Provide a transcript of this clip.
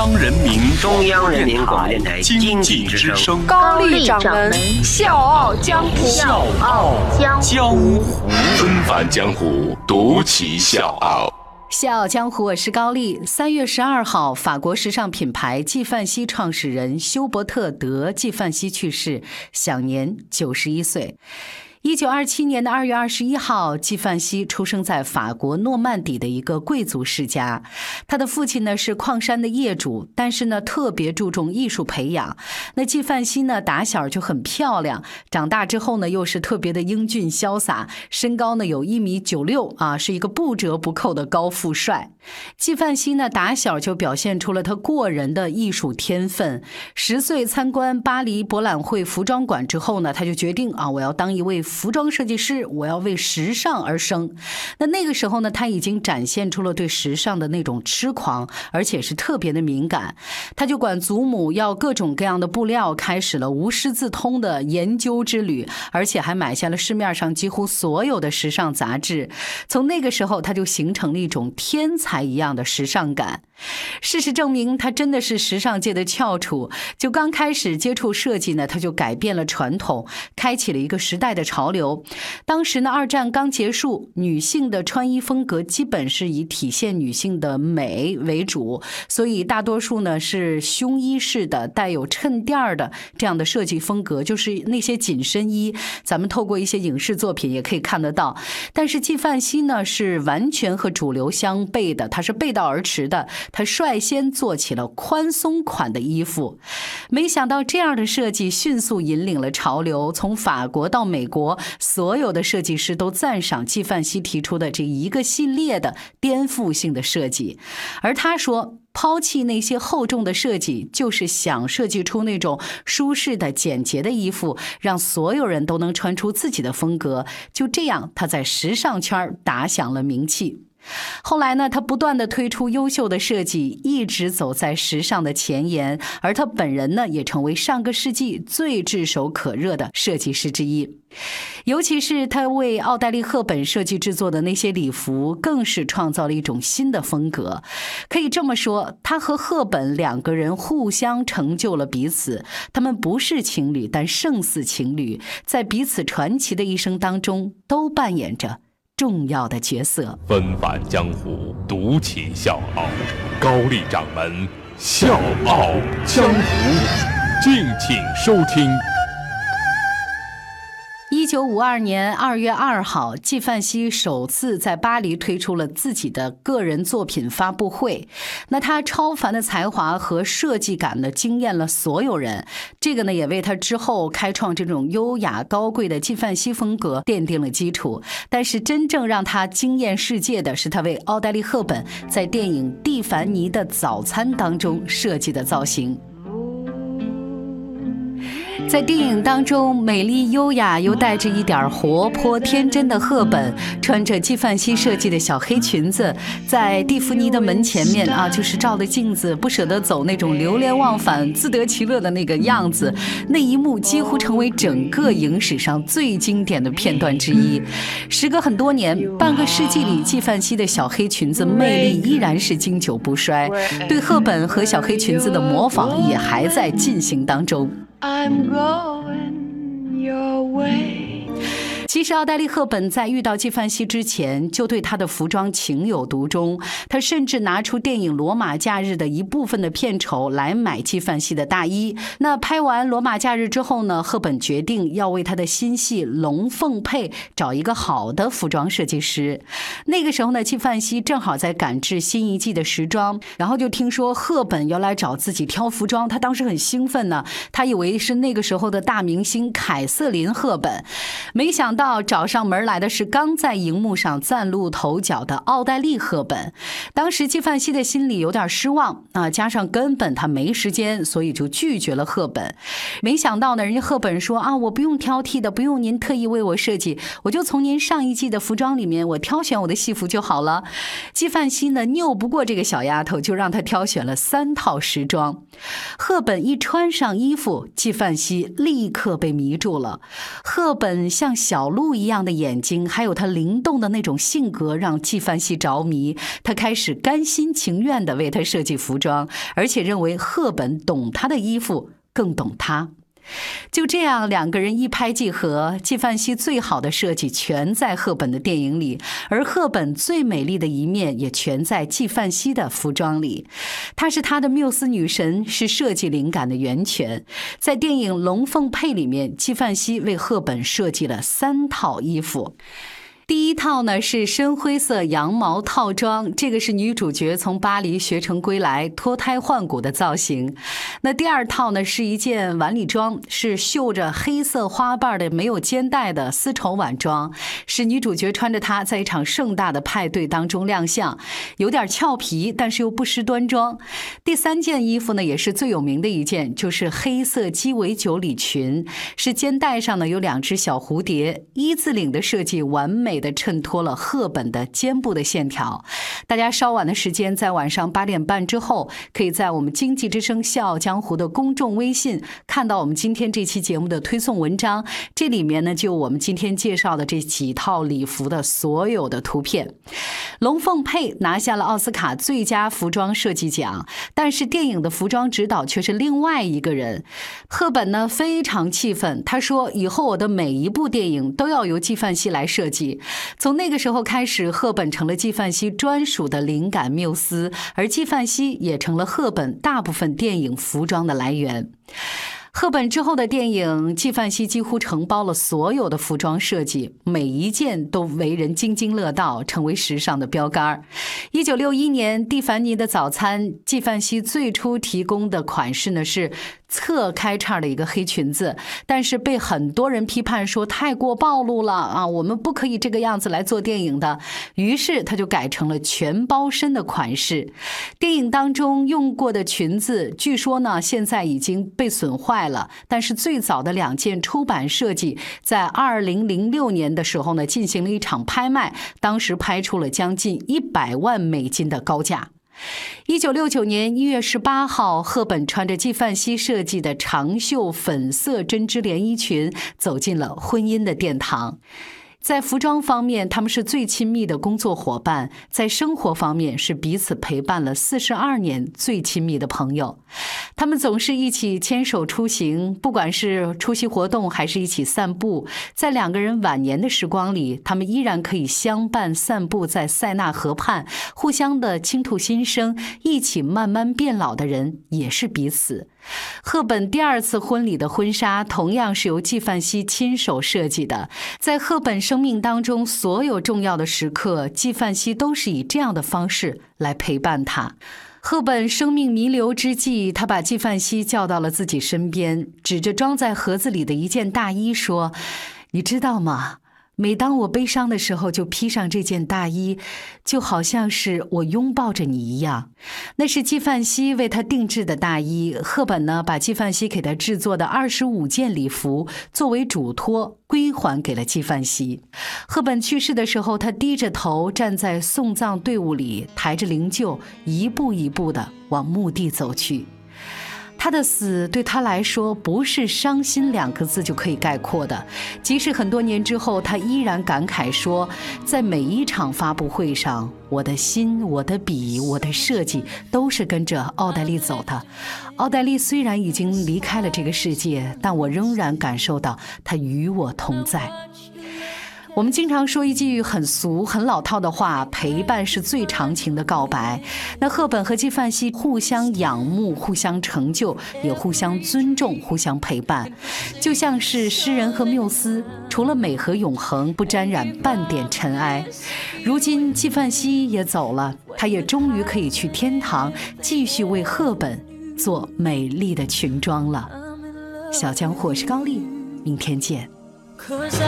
央人民中央人民广播电台经济之声高丽掌门笑傲江湖，笑傲江湖，纷返江湖，独骑笑傲。笑傲江湖，我是高丽。三月十二号，法国时尚品牌纪梵希创始人休伯特·德·纪梵希去世，享年九十一岁。一九二七年的二月二十一号，纪梵希出生在法国诺曼底的一个贵族世家。他的父亲呢是矿山的业主，但是呢特别注重艺术培养。那纪梵希呢打小就很漂亮，长大之后呢又是特别的英俊潇洒，身高呢有一米九六啊，是一个不折不扣的高富帅。纪梵希呢打小就表现出了他过人的艺术天分。十岁参观巴黎博览会服装馆之后呢，他就决定啊，我要当一位。服装设计师，我要为时尚而生。那那个时候呢，他已经展现出了对时尚的那种痴狂，而且是特别的敏感。他就管祖母要各种各样的布料，开始了无师自通的研究之旅，而且还买下了市面上几乎所有的时尚杂志。从那个时候，他就形成了一种天才一样的时尚感。事实证明，他真的是时尚界的翘楚。就刚开始接触设计呢，他就改变了传统，开启了一个时代的潮潮流。当时呢，二战刚结束，女性的穿衣风格基本是以体现女性的美为主，所以大多数呢是胸衣式的、带有衬垫儿的这样的设计风格，就是那些紧身衣。咱们透过一些影视作品也可以看得到。但是纪梵希呢，是完全和主流相悖的，他是背道而驰的。他率先做起了宽松款的衣服，没想到这样的设计迅速引领了潮流。从法国到美国，所有的设计师都赞赏纪梵希提出的这一个系列的颠覆性的设计。而他说，抛弃那些厚重的设计，就是想设计出那种舒适的、简洁的衣服，让所有人都能穿出自己的风格。就这样，他在时尚圈打响了名气。后来呢，他不断的推出优秀的设计，一直走在时尚的前沿。而他本人呢，也成为上个世纪最炙手可热的设计师之一。尤其是他为奥黛丽·赫本设计制作的那些礼服，更是创造了一种新的风格。可以这么说，他和赫本两个人互相成就了彼此。他们不是情侣，但胜似情侣，在彼此传奇的一生当中，都扮演着。重要的角色，纷繁江湖，独起笑傲。高丽掌门，笑傲江湖，敬请收听。一九五二年二月二号，纪梵希首次在巴黎推出了自己的个人作品发布会。那他超凡的才华和设计感呢，惊艳了所有人。这个呢，也为他之后开创这种优雅高贵的纪梵希风格奠定了基础。但是，真正让他惊艳世界的是他为奥黛丽·赫本在电影《蒂凡尼的早餐》当中设计的造型。在电影当中，美丽优雅又带着一点活泼天真的赫本，穿着纪梵希设计的小黑裙子，在蒂芙尼的门前面啊，就是照着镜子不舍得走那种流连忘返、自得其乐的那个样子。那一幕几乎成为整个影史上最经典的片段之一。时隔很多年，半个世纪里，纪梵希的小黑裙子魅力依然是经久不衰，对赫本和小黑裙子的模仿也还在进行当中。I'm going your way. 其实，奥黛丽·赫本在遇到纪梵希之前，就对她的服装情有独钟。她甚至拿出电影《罗马假日》的一部分的片酬来买纪梵希的大衣。那拍完《罗马假日》之后呢？赫本决定要为她的新戏《龙凤配》找一个好的服装设计师。那个时候呢，纪梵希正好在赶制新一季的时装，然后就听说赫本要来找自己挑服装，他当时很兴奋呢。他以为是那个时候的大明星凯瑟琳·赫本，没想到。到找上门来的是刚在荧幕上崭露头角的奥黛丽·赫本。当时纪梵希的心里有点失望啊，加上根本他没时间，所以就拒绝了赫本。没想到呢，人家赫本说啊，我不用挑剔的，不用您特意为我设计，我就从您上一季的服装里面我挑选我的戏服就好了。纪梵希呢拗不过这个小丫头，就让她挑选了三套时装。赫本一穿上衣服，纪梵希立刻被迷住了。赫本像小。鹿一样的眼睛，还有他灵动的那种性格，让纪梵希着迷。他开始甘心情愿地为她设计服装，而且认为赫本懂他的衣服，更懂他。就这样，两个人一拍即合。纪梵希最好的设计全在赫本的电影里，而赫本最美丽的一面也全在纪梵希的服装里。她是他的缪斯女神，是设计灵感的源泉。在电影《龙凤配》里面，纪梵希为赫本设计了三套衣服。第一套呢是深灰色羊毛套装，这个是女主角从巴黎学成归来脱胎换骨的造型。那第二套呢是一件晚礼装，是绣着黑色花瓣的没有肩带的丝绸晚装，女主角穿着它在一场盛大的派对当中亮相，有点俏皮，但是又不失端庄。第三件衣服呢也是最有名的一件，就是黑色鸡尾酒礼裙，是肩带上呢有两只小蝴蝶，一字领的设计完美。的衬托了赫本的肩部的线条。大家稍晚的时间，在晚上八点半之后，可以在我们经济之声《笑傲江湖》的公众微信看到我们今天这期节目的推送文章。这里面呢，就我们今天介绍的这几套礼服的所有的图片。龙凤配拿下了奥斯卡最佳服装设计奖，但是电影的服装指导却是另外一个人。赫本呢非常气愤，他说：“以后我的每一部电影都要由纪梵希来设计。”从那个时候开始，赫本成了纪梵希专属的灵感缪斯，而纪梵希也成了赫本大部分电影服装的来源。赫本之后的电影，纪梵希几乎承包了所有的服装设计，每一件都为人津津乐道，成为时尚的标杆。一九六一年，《蒂凡尼的早餐》，纪梵希最初提供的款式呢是。侧开叉的一个黑裙子，但是被很多人批判说太过暴露了啊！我们不可以这个样子来做电影的。于是他就改成了全包身的款式。电影当中用过的裙子，据说呢现在已经被损坏了。但是最早的两件出版设计，在二零零六年的时候呢进行了一场拍卖，当时拍出了将近一百万美金的高价。一九六九年一月十八号，赫本穿着纪梵希设计的长袖粉色针织连衣裙，走进了婚姻的殿堂。在服装方面，他们是最亲密的工作伙伴；在生活方面，是彼此陪伴了四十二年最亲密的朋友。他们总是一起牵手出行，不管是出席活动还是一起散步。在两个人晚年的时光里，他们依然可以相伴散步在塞纳河畔，互相的倾吐心声，一起慢慢变老的人也是彼此。赫本第二次婚礼的婚纱同样是由纪梵希亲手设计的。在赫本生命当中所有重要的时刻，纪梵希都是以这样的方式来陪伴他。赫本生命弥留之际，他把纪梵希叫到了自己身边，指着装在盒子里的一件大衣说：“你知道吗？”每当我悲伤的时候，就披上这件大衣，就好像是我拥抱着你一样。那是纪梵希为他定制的大衣。赫本呢，把纪梵希给他制作的二十五件礼服作为嘱托归还给了纪梵希。赫本去世的时候，他低着头站在送葬队伍里，抬着灵柩，一步一步地往墓地走去。他的死对他来说不是伤心两个字就可以概括的。即使很多年之后，他依然感慨说，在每一场发布会上，我的心、我的笔、我的设计都是跟着奥黛丽走的。奥黛丽虽然已经离开了这个世界，但我仍然感受到她与我同在。我们经常说一句很俗、很老套的话：“陪伴是最长情的告白。”那赫本和纪梵希互相仰慕、互相成就，也互相尊重、互相陪伴，就像是诗人和缪斯，除了美和永恒，不沾染半点尘埃。如今纪梵希也走了，他也终于可以去天堂，继续为赫本做美丽的裙装了。小江，我是高丽，明天见。Cause